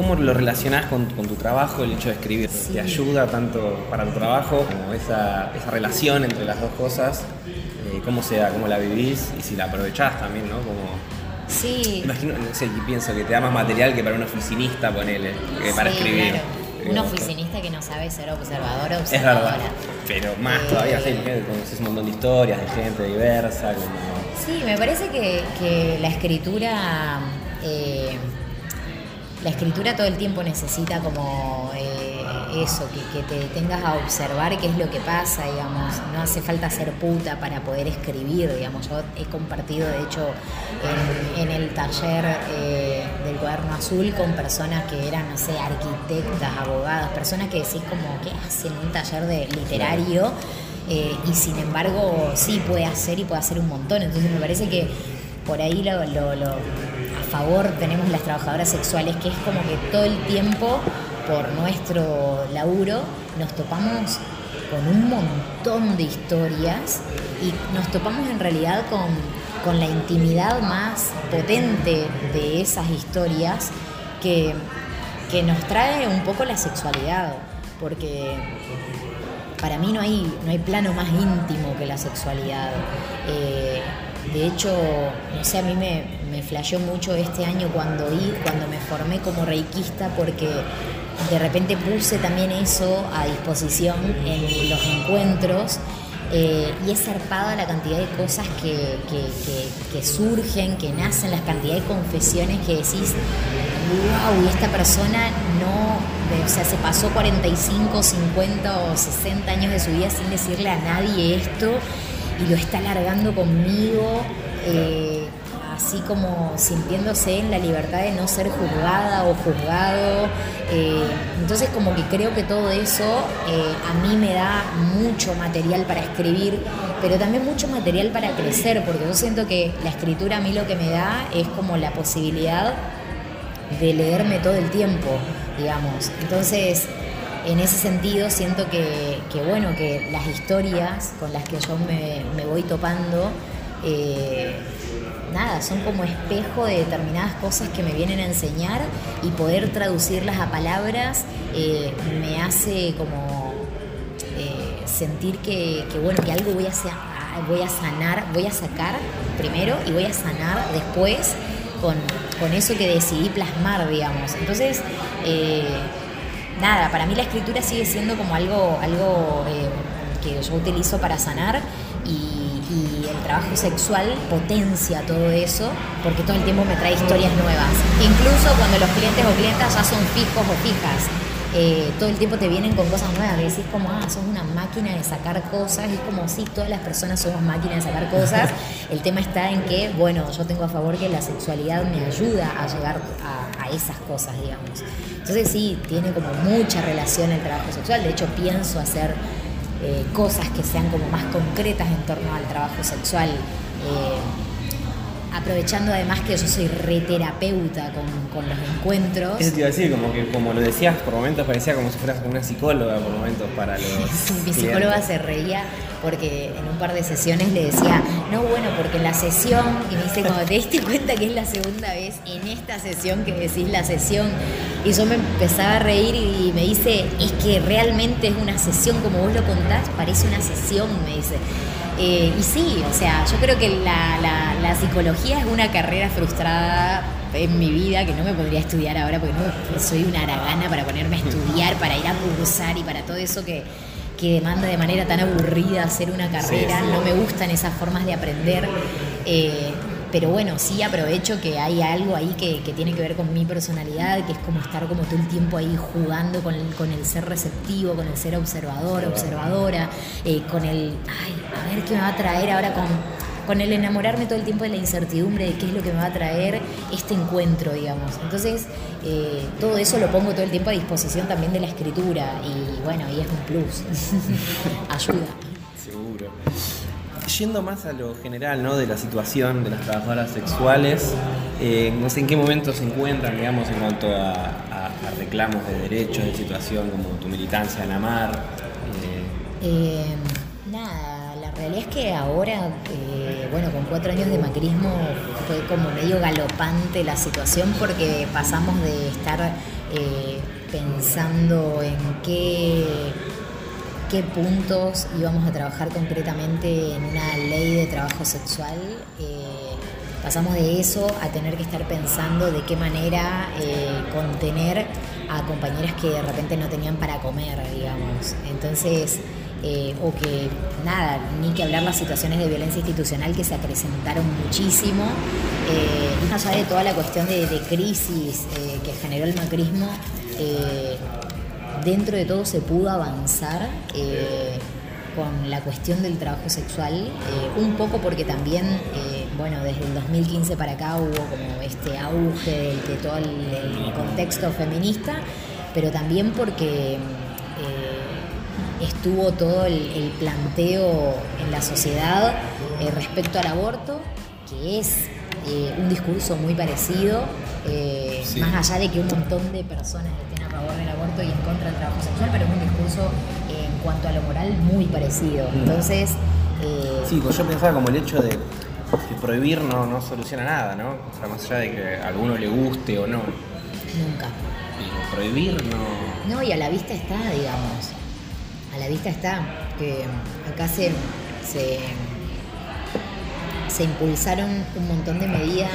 ¿Cómo lo relacionás con, tu trabajo, el hecho de escribir? ¿Te ayuda tanto para tu trabajo como esa, esa relación entre las dos cosas? Eh, ¿Cómo se da, cómo la vivís y si la aprovechás también, ¿no? Como, sí. Imagino, no sé, pienso que te da más material que para un oficinista, ponele, que para escribir. Un oficinista que no sabe ser observador o observadora. Es verdad, pero más todavía, sí, conoces un montón de historias de gente diversa. Sí, me parece que, la escritura... Eh, la escritura todo el tiempo necesita como eh, eso, que, te tengas a observar qué es lo que pasa, digamos. No hace falta ser puta para poder escribir, digamos. Yo he compartido, de hecho, en, el taller eh, del cuaderno azul con personas que eran, no sé, arquitectas, abogadas, personas que decís como, ¿qué hacen un taller de literario? Eh, y sin embargo, sí puede hacer y puede hacer un montón. Entonces me parece que por ahí lo favor tenemos las trabajadoras sexuales, que es como que todo el tiempo, por nuestro laburo, nos topamos con un montón de historias y nos topamos en realidad con, con la intimidad más potente de esas historias que, que nos trae un poco la sexualidad, porque para mí no hay, no hay plano más íntimo que la sexualidad. Eh, de hecho, no sé, a mí me, me mucho este año cuando, cuando me formé como reikista porque de repente puse también eso a disposición en los encuentros eh, y es zarpada la cantidad de cosas que, que, surgen, que nacen, las cantidades de confesiones que decís, wow, y esta persona no, o sea, se pasó 45, 50 o 60 años de su vida sin decirle a nadie esto y lo está alargando conmigo, eh, así como sintiéndose en la libertad de no ser juzgada o juzgado. Eh, entonces como que creo que todo eso eh, a mí me da mucho material para escribir, pero también mucho material para crecer, porque yo siento que la escritura a mí lo que me da es como la posibilidad de leerme todo el tiempo, digamos. Entonces, en ese sentido siento que, bueno, que las historias con las que yo me, voy topando, eh, nada, son como espejo de determinadas cosas que me vienen a enseñar y poder traducirlas a palabras eh, me hace como eh, sentir que, bueno, que algo voy a, voy a sanar, voy a sacar primero y voy a sanar después con, eso que decidí plasmar, digamos. Entonces, nada, para mí la escritura sigue siendo como algo, algo eh, que yo utilizo para sanar y, el trabajo sexual potencia todo eso porque todo el tiempo me trae historias nuevas. Incluso cuando los clientes o clientas ya son fijos o fijas. Eh, todo el tiempo te vienen con cosas nuevas, y decís como, ah, sos una máquina de sacar cosas, es como, sí, todas las personas somos máquinas de sacar cosas, el tema está en que, bueno, yo tengo a favor que la sexualidad me ayuda a llegar a, a esas cosas, digamos. Entonces sí, tiene como mucha relación el trabajo sexual. De hecho, pienso hacer eh, cosas que sean como más concretas en torno al trabajo sexual. Eh, aprovechando además que yo soy reterapeuta con, con los encuentros. Eso te iba a decir, como que como lo decías, por momentos parecía como si fueras como una psicóloga, por momentos para los. Mi psicóloga se reía porque en un par de sesiones le decía, no, bueno, porque en la sesión, y me dice, como te diste cuenta que es la segunda vez en esta sesión que decís la sesión, y yo me empezaba a reír y me dice, es que realmente es una sesión, como vos lo contás, parece una sesión, me dice. Eh, y sí, o sea, yo creo que la, la, psicología es una carrera frustrada en mi vida que no me podría estudiar ahora porque no soy una aragana para ponerme a estudiar, para ir a cursar y para todo eso que, que demanda de manera tan aburrida hacer una carrera. No me gustan esas formas de aprender. Eh, pero bueno, sí aprovecho que hay algo ahí que, tiene que ver con mi personalidad, que es como estar como todo el tiempo ahí jugando con el, con el ser receptivo, con el ser observador, observadora, eh, con el, ay, a ver qué me va a traer ahora con, con el enamorarme todo el tiempo de la incertidumbre de qué es lo que me va a traer este encuentro, digamos. Entonces, eh, todo eso lo pongo todo el tiempo a disposición también de la escritura y bueno, ahí es un plus. Ayuda. Seguro yendo más a lo general, ¿no? De la situación de las trabajadoras sexuales, eh, no sé en qué momento se encuentran, digamos, en cuanto a, reclamos de derechos, de situación como tu militancia en Amar. Eh. Eh, realidad es que ahora, bueno, con cuatro años de macrismo fue como medio galopante la situación porque pasamos de estar eh, pensando en qué, qué puntos íbamos a trabajar concretamente en una ley de trabajo sexual. Eh, pasamos de eso a tener que estar pensando de qué manera eh, contener a compañeras que de repente no tenían para comer, digamos. Entonces, eh, o que nada, ni que hablar las situaciones de violencia institucional que se acrecentaron muchísimo, eh, más allá de toda la cuestión de, crisis eh, que generó el macrismo, dentro de todo se pudo avanzar con la cuestión del trabajo sexual, un poco porque también, bueno, desde el 2015 para acá hubo como este auge de, todo el contexto feminista, pero también porque estuvo todo el, planteo en la sociedad eh, respecto al aborto, que es eh, un discurso muy parecido, eh, más allá de que un montón de personas estén a favor del aborto y en contra del trabajo sexual, pero es un discurso en cuanto a lo moral muy parecido. Mm. Entonces... sí, pues yo pensaba como el hecho de que prohibir no, no soluciona nada, ¿no? O sea, más allá de que a alguno le guste o no. Nunca. Y prohibir no... No, y a la vista está, digamos la vista está que acá se, se, impulsaron un montón de medidas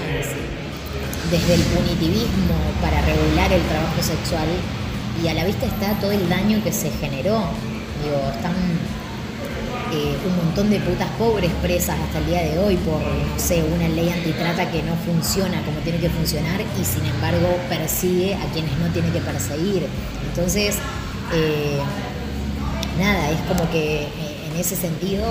desde el punitivismo para regular el trabajo sexual y a la vista está todo el daño que se generó. Digo, están eh, un montón de putas pobres presas hasta el día de hoy por, no sé, una ley antitrata que no funciona como tiene que funcionar y sin embargo persigue a quienes no tiene que perseguir. Entonces, eh, nada, es como que eh, en ese sentido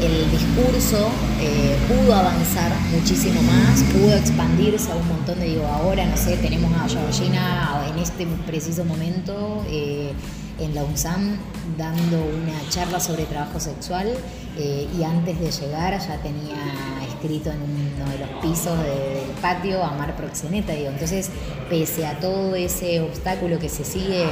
el discurso eh, pudo avanzar muchísimo más, pudo expandirse a un montón de, digo, ahora, no sé, tenemos a Georgina en este preciso momento eh, en la UNSAM dando una charla sobre trabajo sexual y antes de llegar ya tenía escrito en uno de los pisos del patio Amar Proxeneta, digo, entonces pese a todo ese obstáculo que se sigue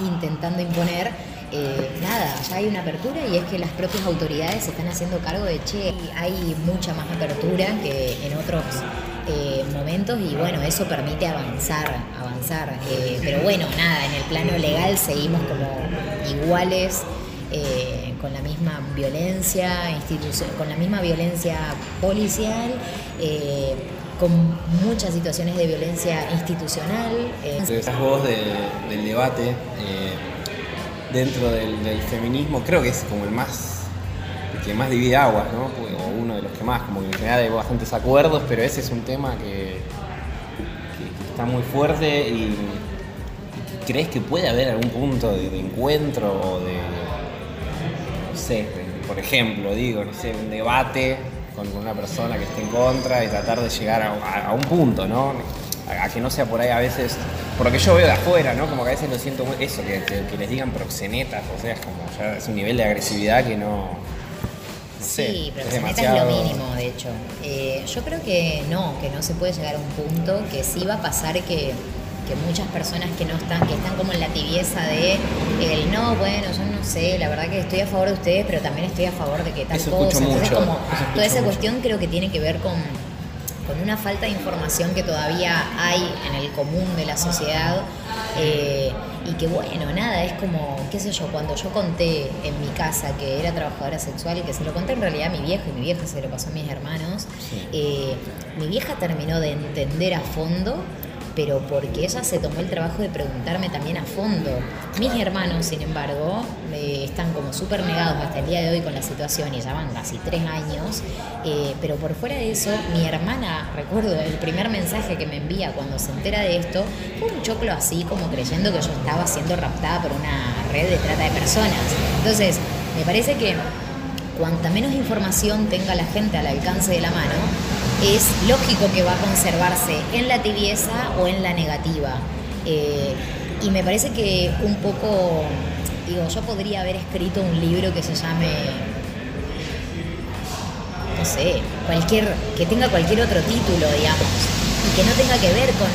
intentando imponer, eh, nada, ya hay una apertura y es que las propias autoridades se están haciendo cargo de, che, hay mucha más apertura que en otros eh, momentos y bueno, eso permite avanzar, avanzar. Eh, pero bueno, nada, en el plano legal seguimos como iguales. con la misma violencia con la misma violencia policial, con muchas situaciones de violencia institucional. Esa voz del debate dentro del, feminismo, creo que es como el más el que más divide aguas, ¿no? O uno de los que más, como que en general hay bastantes acuerdos, pero ese es un tema que, está muy fuerte y, crees que puede haber algún punto de, encuentro o de, no sé, por ejemplo, digo, no sé, un debate con una persona que esté en contra y tratar de llegar a, un punto, ¿no? A que no sea por ahí a veces por lo que yo veo de afuera, ¿no? Como que a veces lo siento muy, eso, que, les digan proxenetas, o sea, es como ya es un nivel de agresividad que no. sí, proxeneta es, lo mínimo, de hecho. Eh, yo creo que no, que no se puede llegar a un punto, que sí va a pasar que, muchas personas que no están, que están como en la tibieza de el no, bueno, yo no sé, la verdad que estoy a favor de ustedes, pero también estoy a favor de que tal cosa. Entonces, como toda esa cuestión creo que tiene que ver con con una falta de información que todavía hay en el común de la sociedad. Eh, y que bueno, nada, es como, qué sé yo, cuando yo conté en mi casa que era trabajadora sexual y que se lo conté en realidad a mi viejo y mi vieja se lo pasó a mis hermanos, eh, mi vieja terminó de entender a fondo pero porque ella se tomó el trabajo de preguntarme también a fondo. Mis hermanos, sin embargo, están como súper negados hasta el día de hoy con la situación y ya van casi tres años, eh, pero por fuera de eso, mi hermana, recuerdo el primer mensaje que me envía cuando se entera de esto, fue un choclo así como creyendo que yo estaba siendo raptada por una red de trata de personas. Entonces, me parece que cuanta menos información tenga la gente al alcance de la mano, es lógico que va a conservarse en la tibieza o en la negativa. Eh, y me parece que un poco, digo, yo podría haber escrito un libro que se llame, no sé, cualquier, que tenga cualquier otro título, digamos, y que no tenga que ver con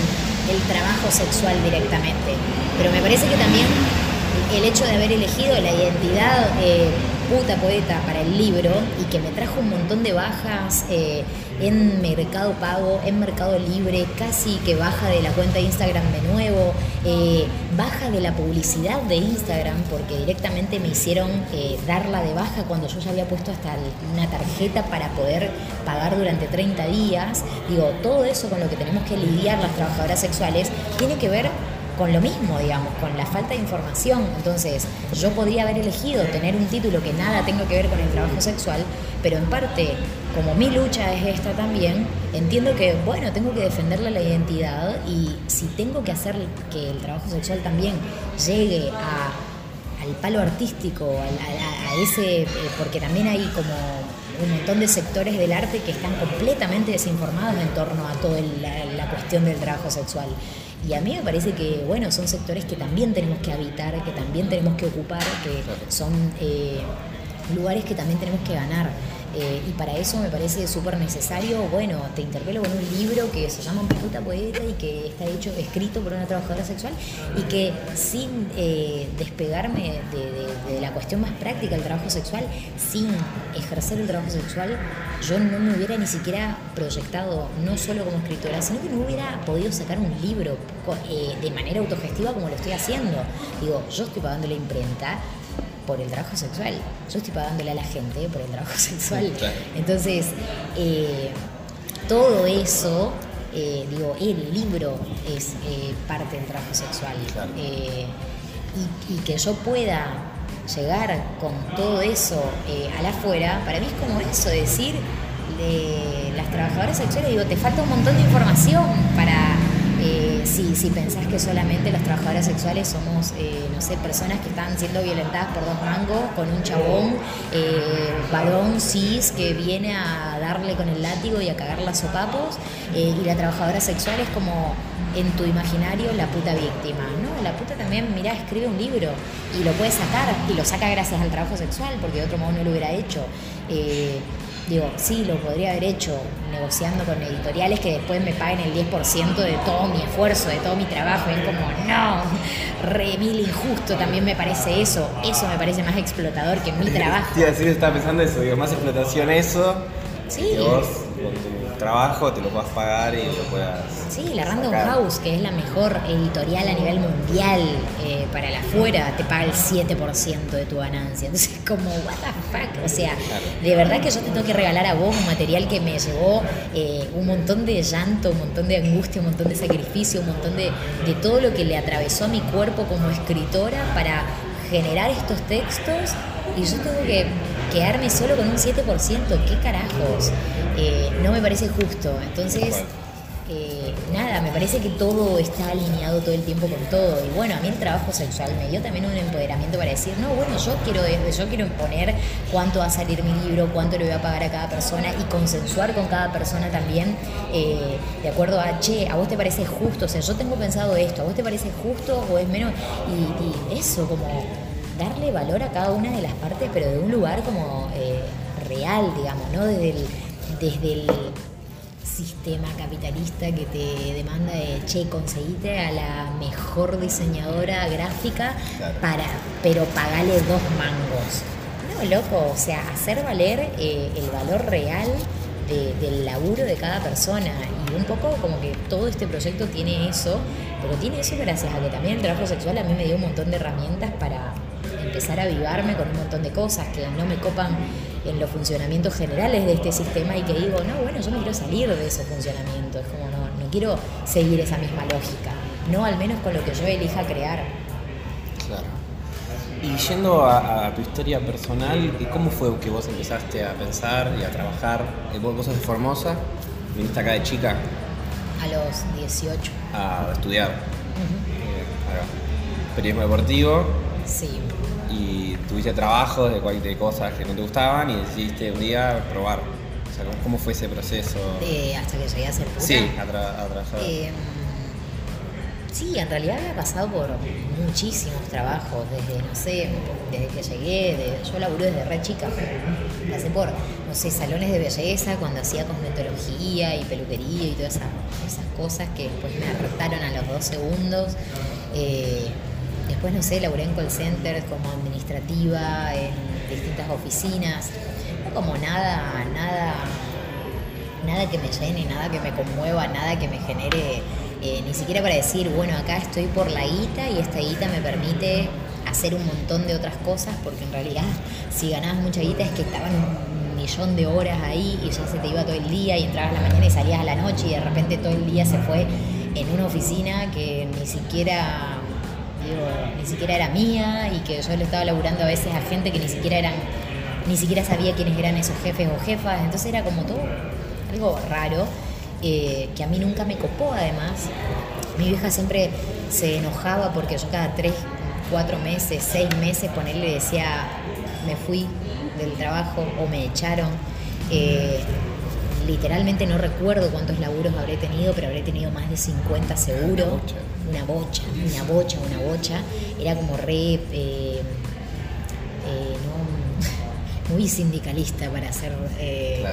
el trabajo sexual directamente. Pero me parece que también el hecho de haber elegido la identidad eh, puta poeta para el libro y que me trajo un montón de bajas eh, en Mercado Pago, en Mercado Libre, casi que baja de la cuenta de Instagram de nuevo, eh, baja de la publicidad de Instagram porque directamente me hicieron eh, darla de baja cuando yo ya había puesto hasta una tarjeta para poder pagar durante 30 días. Digo, todo eso con lo que tenemos que lidiar las trabajadoras sexuales tiene que ver con lo mismo, digamos, con la falta de información. Entonces, yo podría haber elegido tener un título que nada tenga que ver con el trabajo sexual, pero en parte, como mi lucha es esta también, entiendo que, bueno, tengo que defenderle la identidad y si tengo que hacer que el trabajo sexual también llegue al palo artístico, a, ese, eh, porque también hay como un montón de sectores del arte que están completamente desinformados en torno a toda la, la cuestión del trabajo sexual. Y a mí me parece que, bueno, son sectores que también tenemos que habitar, que también tenemos que ocupar, que son eh, lugares que también tenemos que ganar. Eh, y para eso me parece súper necesario, bueno, te interpelo con un libro que se llama Puta Poeta y que está hecho, escrito por una trabajadora sexual y que sin eh, despegarme de, la cuestión más práctica del trabajo sexual, sin ejercer el trabajo sexual, yo no me hubiera ni siquiera proyectado, no solo como escritora, sino que no hubiera podido sacar un libro eh, de manera autogestiva como lo estoy haciendo. Digo, yo estoy pagando la imprenta, por el trabajo sexual. Yo estoy pagándole a la gente por el trabajo sexual. Entonces, eh, todo eso, eh, digo, el libro es eh, parte del trabajo sexual. Y, y, que yo pueda llegar con todo eso al afuera, para mí es como eso, decir, las trabajadoras sexuales, digo, te falta un montón de información para eh, si, si, pensás que solamente las trabajadoras sexuales somos, eh, no sé, personas que están siendo violentadas por dos mangos, con un chabón, eh, varón cis, que viene a darle con el látigo y a cagar las sopapos, y la trabajadora sexual es como en tu imaginario la puta víctima, ¿no? La puta también, mira, escribe un libro y lo puede sacar, y lo saca gracias al trabajo sexual, porque de otro modo no lo hubiera hecho. Digo, sí, lo podría haber hecho negociando con editoriales que después me paguen el 10% de todo mi esfuerzo, de todo mi trabajo. Y es como, no, re mil injusto también me parece eso. Eso me parece más explotador que mi trabajo. Sí, así estaba pensando eso, digo, más explotación eso. Sí trabajo te lo puedas pagar y lo puedas. Sí, la Random House, que es la mejor editorial a nivel mundial eh, para la afuera, te paga el 7% de tu ganancia. Entonces, como, what the fuck. O sea, de verdad que yo te tengo que regalar a vos un material que me llevó eh, un montón de llanto, un montón de angustia, un montón de sacrificio, un montón de, de todo lo que le atravesó a mi cuerpo como escritora para generar estos textos y yo tengo que quedarme solo con un 7%, ¿qué carajos? Eh, no me parece justo. Entonces, eh, nada, me parece que todo está alineado todo el tiempo con todo. Y bueno, a mí el trabajo sexual me dio también un empoderamiento para decir, no, bueno, yo quiero, yo quiero imponer cuánto va a salir mi libro, cuánto le voy a pagar a cada persona y consensuar con cada persona también, eh, de acuerdo a, che, a vos te parece justo, o sea, yo tengo pensado esto, a vos te parece justo o es menos. Y, y eso, como darle valor a cada una de las partes, pero de un lugar como eh, real, digamos, ¿no? Desde el, desde el sistema capitalista que te demanda de, che, conseguite a la mejor diseñadora gráfica, para, pero pagale dos mangos. No, loco, o sea, hacer valer eh, el valor real del laburo de cada persona. Y un poco como que todo este proyecto tiene eso, pero tiene eso gracias a que también el trabajo sexual a mí me dio un montón de herramientas para empezar a avivarme con un montón de cosas que no me copan en los funcionamientos generales de este sistema y que digo, no, bueno, yo no quiero salir de ese funcionamiento, es como no, no quiero seguir esa misma lógica, no al menos con lo que yo elija crear. Claro. Y yendo a, tu historia personal, ¿cómo fue que vos empezaste a pensar y a trabajar? Eh, ¿Vos, sos de Formosa? ¿Viniste acá de chica? A los 18. A estudiar. Periodismo deportivo. Sí y tuviste trabajos de, cualquier cosas que no te gustaban y decidiste un día probar. O sea, ¿cómo, fue ese proceso? hasta que llegué a ser puta. Sí, a, trabajar. Em, sí, en realidad había pasado por muchísimos trabajos, desde, no sé, desde que llegué, yo laburé desde re chica, pasé por, no sé, salones de belleza, cuando hacía cosmetología y peluquería y todas esas, esas cosas que después me hartaron a los dos segundos. Eh, Después, no sé, laburé en call center como administrativa, en distintas oficinas, no como nada, nada, nada que me llene, nada que me conmueva, nada que me genere, eh, ni siquiera para decir, bueno, acá estoy por la guita y esta guita me permite hacer un montón de otras cosas, porque en realidad si ganabas mucha guita es que estaban un millón de horas ahí y ya se te iba todo el día y entrabas a la mañana y salías a la noche y de repente todo el día se fue en una oficina que ni siquiera ni siquiera era mía y que yo le estaba laburando a veces a gente que ni siquiera eran ni siquiera sabía quiénes eran esos jefes o jefas. Entonces era como todo algo raro eh, que a mí nunca me copó además. Mi vieja siempre se enojaba porque yo cada tres cuatro meses seis meses ponerle decía me fui del trabajo o me echaron eh, literalmente no recuerdo cuántos laburos habré tenido, pero habré tenido más de 50 seguro. Una bocha, una bocha, una bocha. Era como re. Eh, eh, muy sindicalista para hacer. Eh,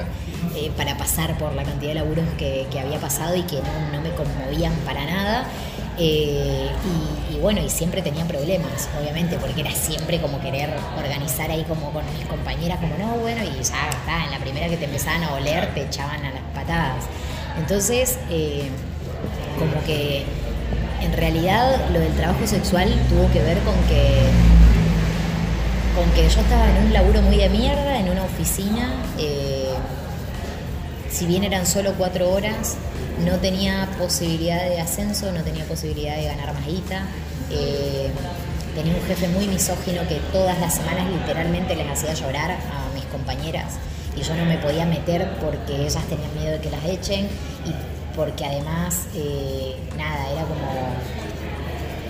para pasar por la cantidad de laburos que, había pasado y que no, me conmovían para nada. Y, bueno, y siempre tenía problemas, obviamente, porque era siempre como querer organizar ahí como con mis compañeras, como no, bueno, y ya está, en la primera que te empezaban a oler te echaban a las patadas. Entonces, como que en realidad lo del trabajo sexual tuvo que ver con que con que yo estaba en un laburo muy de mierda, en una oficina, eh, si bien eran solo cuatro horas, no tenía posibilidad de ascenso, no tenía posibilidad de ganar más guita. Eh, tenía un jefe muy misógino que todas las semanas literalmente les hacía llorar a mis compañeras y yo no me podía meter porque ellas tenían miedo de que las echen y porque además, eh, nada, era como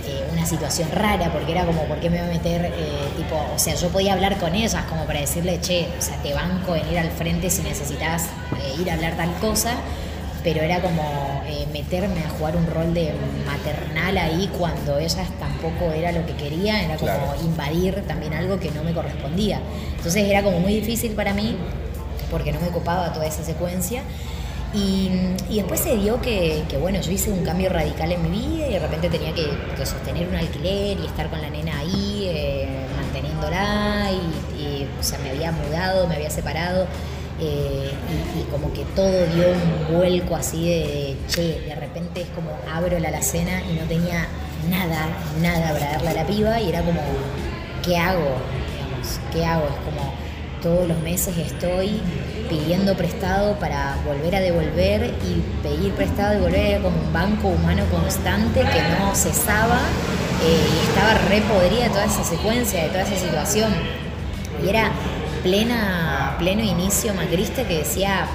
eh, una situación rara, porque era como, ¿por qué me voy a meter? Tipo, o sea, yo podía hablar con ellas como para decirle, che, o sea, te banco en ir al frente si necesitas ir a hablar tal cosa, pero era como meterme a jugar un rol de maternal ahí cuando ellas tampoco era lo que querían, era como invadir también algo que no me correspondía. Entonces era como muy difícil para mí, porque no me copaba toda esa secuencia. Y, después se dio que, bueno, yo hice un cambio radical en mi vida y de repente tenía que, sostener un alquiler y estar con la nena ahí, eh, manteniéndola, y, o sea, me había mudado, me había separado, eh, y, como que todo dio un vuelco así de, che, de repente es como abro la alacena y no tenía nada, nada para darle a la piba, y era como, ¿qué hago? Digamos, ¿qué hago? Es como, todos los meses estoy pidiendo prestado para volver a devolver y pedir prestado y volver como un banco humano constante que no cesaba eh, y estaba re podrida de toda esa secuencia, de toda esa situación. Y era plena, pleno inicio macrista que decía,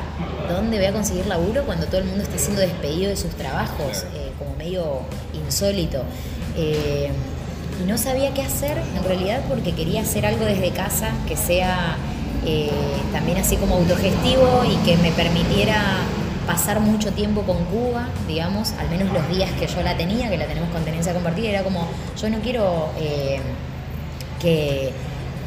¿dónde voy a conseguir laburo cuando todo el mundo está siendo despedido de sus trabajos? Eh, como medio insólito. Eh, y no sabía qué hacer en realidad porque quería hacer algo desde casa que sea eh, también así como autogestivo y que me permitiera pasar mucho tiempo con Cuba, digamos, al menos los días que yo la tenía, que la tenemos con tenencia compartida, era como, yo no quiero eh, que,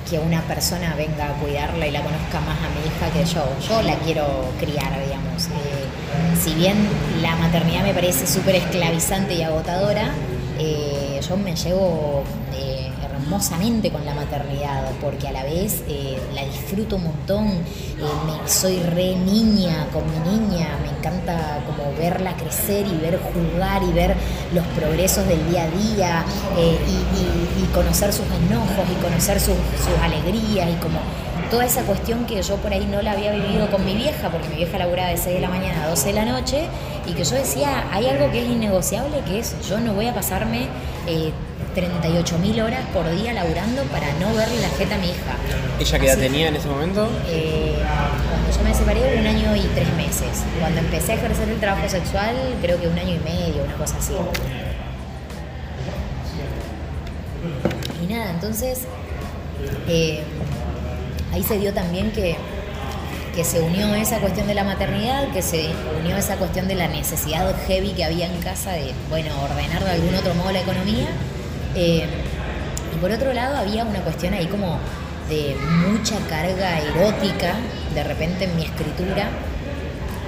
que, una persona venga a cuidarla y la conozca más a mi hija que yo, yo la quiero criar, digamos. Eh, si bien la maternidad me parece súper esclavizante y agotadora, yo me llevo hermosamente con la maternidad, porque a la vez eh, la disfruto un montón, eh, soy re niña con mi niña, me encanta como verla crecer y ver jugar y ver los progresos del día a día eh, y, conocer sus enojos y conocer sus, alegrías y como toda esa cuestión que yo por ahí no la había vivido con mi vieja, porque mi vieja laburaba de 6 de la mañana a 12 de la noche, y que yo decía, hay algo que es innegociable, que es yo no voy a pasarme 38.000 horas por día laburando para no verle la jeta a mi hija. ¿Ella qué edad tenía en ese momento? Eh, cuando yo me separé, un año y tres meses. Cuando empecé a ejercer el trabajo sexual, creo que un año y medio, una cosa así. Y nada, entonces eh, ahí se dio también que, que se unió esa cuestión de la maternidad, que se unió esa cuestión de la necesidad heavy que había en casa de, bueno, ordenar de algún otro modo la economía eh, y por otro lado había una cuestión ahí como de mucha carga erótica de repente en mi escritura,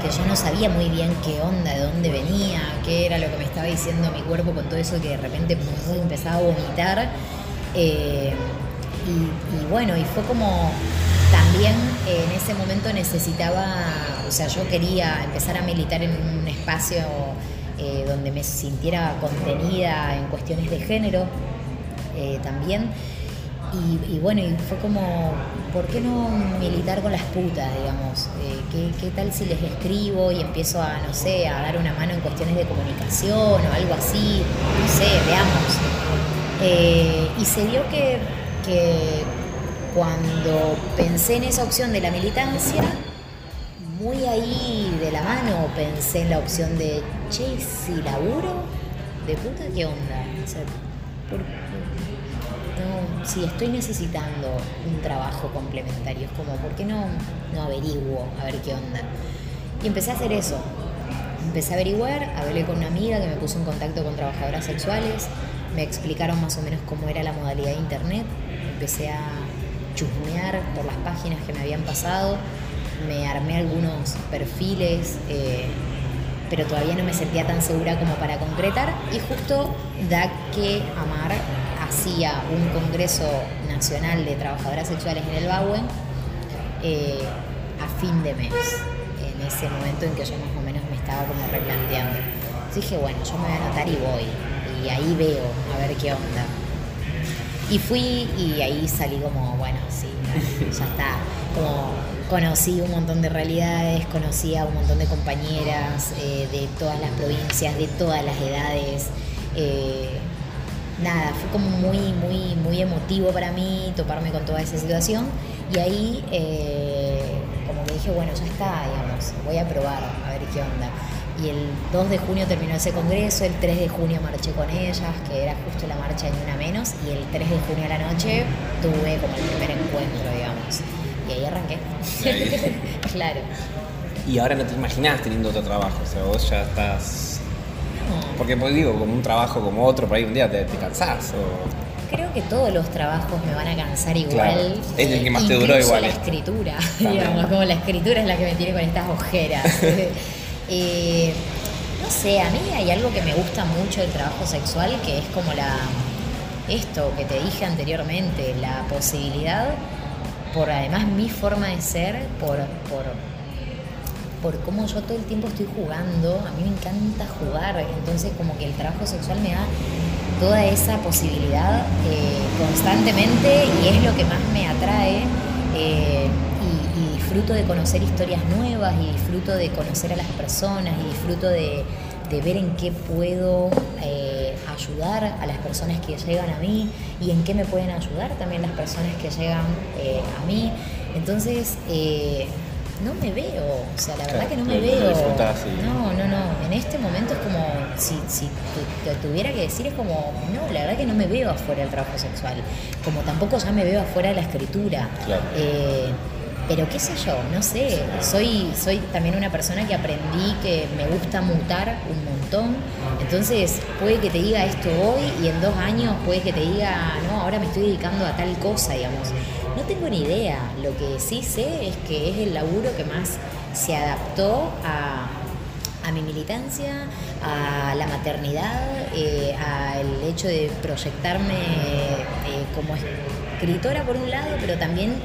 que yo no sabía muy bien qué onda, de dónde venía, qué era lo que me estaba diciendo mi cuerpo con todo eso que de repente empezaba a vomitar. Eh, y, bueno, y fue como también en ese momento necesitaba, o sea, yo quería empezar a militar en un espacio eh, donde me sintiera contenida en cuestiones de género eh, también. Y, bueno, y fue como, ¿por qué no militar con las putas, digamos? Eh, ¿qué, tal si les escribo y empiezo a, no sé, a dar una mano en cuestiones de comunicación o algo así? No sé, veamos. y se dio que, que cuando pensé en esa opción de la militancia, muy ahí de la mano pensé en la opción de, che, si laburo, de puta, ¿qué onda? no, si estoy necesitando un trabajo complementario, es como, ¿por qué no, no averiguo a ver qué onda? Y empecé a hacer eso. Empecé a averiguar, hablé con una amiga que me puso en contacto con trabajadoras sexuales, me explicaron más o menos cómo era la modalidad de internet, empecé a chusmear por las páginas que me habían pasado me armé algunos perfiles, eh, pero todavía no me sentía tan segura como para concretar. Y justo da que Amar hacía un congreso nacional de trabajadoras sexuales en el Bauen eh, a fin de mes, en ese momento en que yo más o menos me estaba como replanteando. dije, bueno, yo me voy a anotar y voy, y ahí veo a ver qué onda. Y fui y ahí salí como, bueno, sí, ya está, como conocí un montón de realidades, conocí a un montón de compañeras eh, de todas las provincias, de todas las edades. Eh, nada, fue como muy, muy, muy emotivo para mí toparme con toda esa situación. Y ahí eh, como que dije, bueno, ya está, digamos, voy a probar a ver qué onda. Y el 2 de junio terminó ese congreso, el 3 de junio marché con ellas, que era justo la marcha de una menos, y el 3 de junio a la noche tuve como el primer encuentro, digamos. Y ahí arranqué. claro. Y ahora no te imaginás teniendo otro trabajo, o sea, vos ya estás... Porque pues digo, como un trabajo como otro, por ahí un día te, te cansás o... Creo que todos los trabajos me van a cansar igual. Es el que más te duró igual. la escritura, digamos, como la escritura es la que me tiene con estas ojeras. Eh, no sé, a mí hay algo que me gusta mucho del trabajo sexual, que es como la esto que te dije anteriormente, la posibilidad por además mi forma de ser, por, por, por cómo yo todo el tiempo estoy jugando, a mí me encanta jugar, entonces como que el trabajo sexual me da toda esa posibilidad eh, constantemente y es lo que más me atrae eh, y, disfruto de conocer historias nuevas y disfruto de conocer a las personas y disfruto de, ver en qué puedo... Eh, ayudar a las personas que llegan a mí y en qué me pueden ayudar también las personas que llegan eh, a mí. Entonces, eh, no me veo, o sea, la verdad que no me veo. No, no, no. En este momento es como, si, si te, tuviera que decir, es como, no, la verdad que no me veo afuera del trabajo sexual. Como tampoco ya me veo afuera de la escritura. Eh, pero qué sé yo, no sé, soy, soy también una persona que aprendí que me gusta mutar un montón, entonces puede que te diga esto hoy y en dos años puede que te diga, no, ahora me estoy dedicando a tal cosa, digamos. No tengo ni idea, lo que sí sé es que es el laburo que más se adaptó a, mi militancia, a la maternidad, eh, al hecho de proyectarme eh, como escritora por un lado, pero también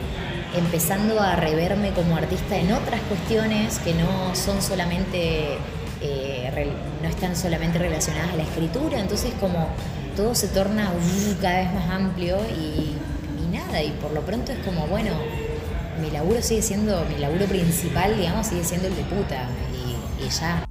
empezando a reverme como artista en otras cuestiones que no son solamente, eh, no están solamente relacionadas a la escritura, entonces como todo se torna cada vez más amplio y, nada, y por lo pronto es como, bueno, mi laburo sigue siendo, mi laburo principal, digamos, sigue siendo el de puta, y, y ya.